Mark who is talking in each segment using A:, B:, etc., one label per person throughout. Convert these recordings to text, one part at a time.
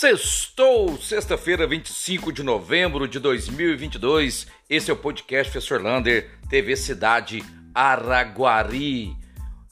A: Sextou, sexta-feira, 25 de novembro de 2022. Esse é o podcast Professor Lander, TV Cidade Araguari.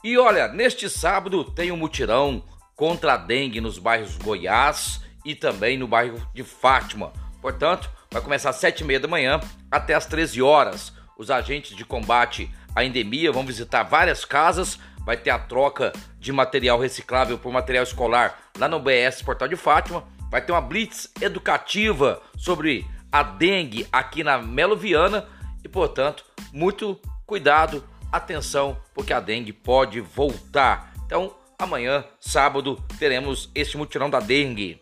A: E olha, neste sábado tem um mutirão contra a dengue nos bairros Goiás e também no bairro de Fátima. Portanto, vai começar às 7h30 da manhã até às 13 horas. Os agentes de combate à endemia vão visitar várias casas vai ter a troca de material reciclável por material escolar lá no BS Portal de Fátima. Vai ter uma blitz educativa sobre a dengue aqui na Melo Viana e, portanto, muito cuidado, atenção, porque a dengue pode voltar. Então, amanhã, sábado, teremos este mutirão da dengue.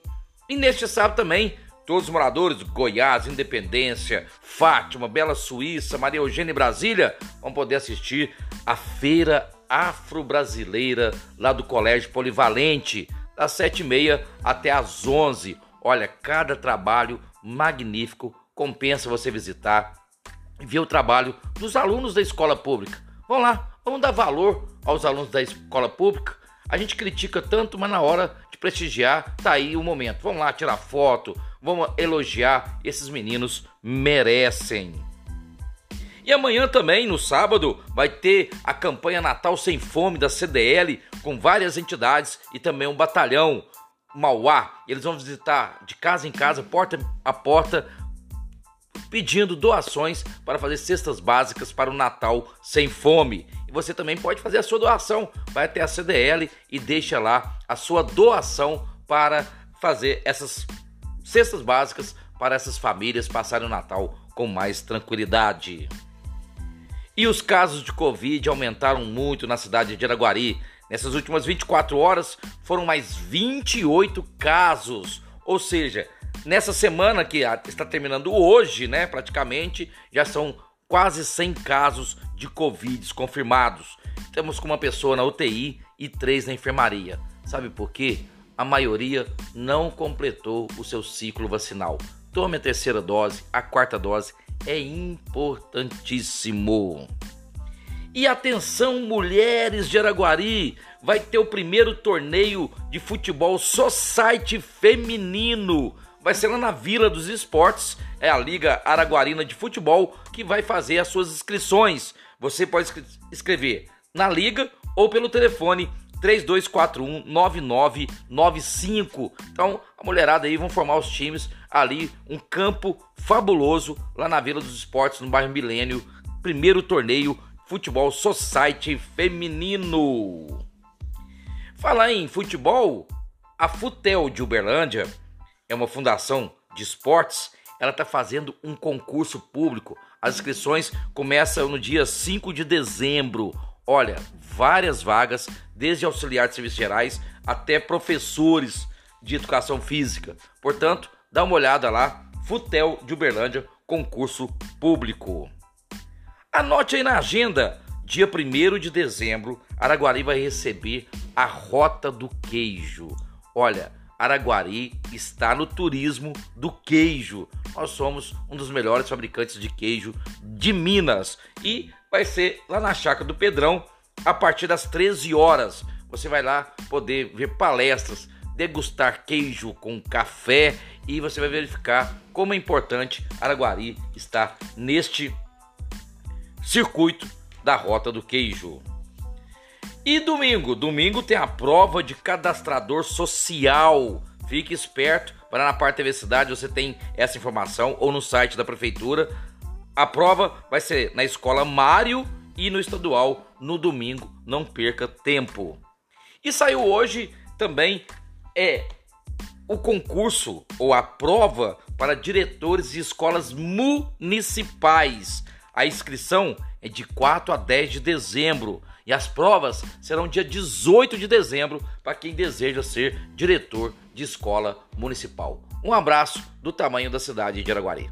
A: E neste sábado também, todos os moradores de Goiás, Independência, Fátima, Bela Suíça, Maria Eugênia e Brasília vão poder assistir a Feira afro-brasileira lá do Colégio Polivalente, das 7h30 até às 11 Olha, cada trabalho magnífico, compensa você visitar e ver o trabalho dos alunos da escola pública. Vamos lá, vamos dar valor aos alunos da escola pública. A gente critica tanto, mas na hora de prestigiar, tá aí o momento. Vamos lá tirar foto, vamos elogiar. Esses meninos merecem. E amanhã também, no sábado, vai ter a campanha Natal Sem Fome da CDL, com várias entidades e também um batalhão Mauá. Eles vão visitar de casa em casa, porta a porta, pedindo doações para fazer cestas básicas para o Natal Sem Fome. E você também pode fazer a sua doação. Vai até a CDL e deixa lá a sua doação para fazer essas cestas básicas para essas famílias passarem o Natal com mais tranquilidade. E os casos de Covid aumentaram muito na cidade de Araguari. Nessas últimas 24 horas foram mais 28 casos. Ou seja, nessa semana que está terminando hoje, né, praticamente, já são quase 100 casos de Covid confirmados. Temos com uma pessoa na UTI e três na enfermaria. Sabe por quê? A maioria não completou o seu ciclo vacinal. Tome a terceira dose, a quarta dose é importantíssimo. E atenção, mulheres de Araguari, vai ter o primeiro torneio de futebol society feminino. Vai ser lá na Vila dos Esportes, é a Liga Araguarina de Futebol que vai fazer as suas inscrições. Você pode escrever na liga ou pelo telefone 3241 9995. Então, a mulherada aí vão formar os times ali, um campo fabuloso lá na Vila dos Esportes, no bairro Milênio. Primeiro torneio Futebol Society feminino. Falar em futebol, a Futel de Uberlândia é uma fundação de esportes. Ela está fazendo um concurso público. As inscrições começam no dia 5 de dezembro. Olha, várias vagas, desde auxiliar de serviços gerais até professores de educação física. Portanto, dá uma olhada lá, Futel de Uberlândia, concurso público. Anote aí na agenda, dia 1 de dezembro, Araguari vai receber a Rota do Queijo. Olha, Araguari está no turismo do queijo. Nós somos um dos melhores fabricantes de queijo de Minas e vai ser lá na Chácara do Pedrão a partir das 13 horas. Você vai lá poder ver palestras, degustar queijo com café e você vai verificar como é importante Araguari estar neste circuito da Rota do Queijo. E domingo, domingo tem a prova de cadastrador social. Fique esperto, para na parte TV Cidade você tem essa informação ou no site da prefeitura. A prova vai ser na escola Mário e no estadual no domingo. Não perca tempo. E saiu hoje também é o concurso ou a prova para diretores de escolas municipais. A inscrição é de 4 a 10 de dezembro e as provas serão dia 18 de dezembro para quem deseja ser diretor de escola municipal. Um abraço do tamanho da cidade de Araguari.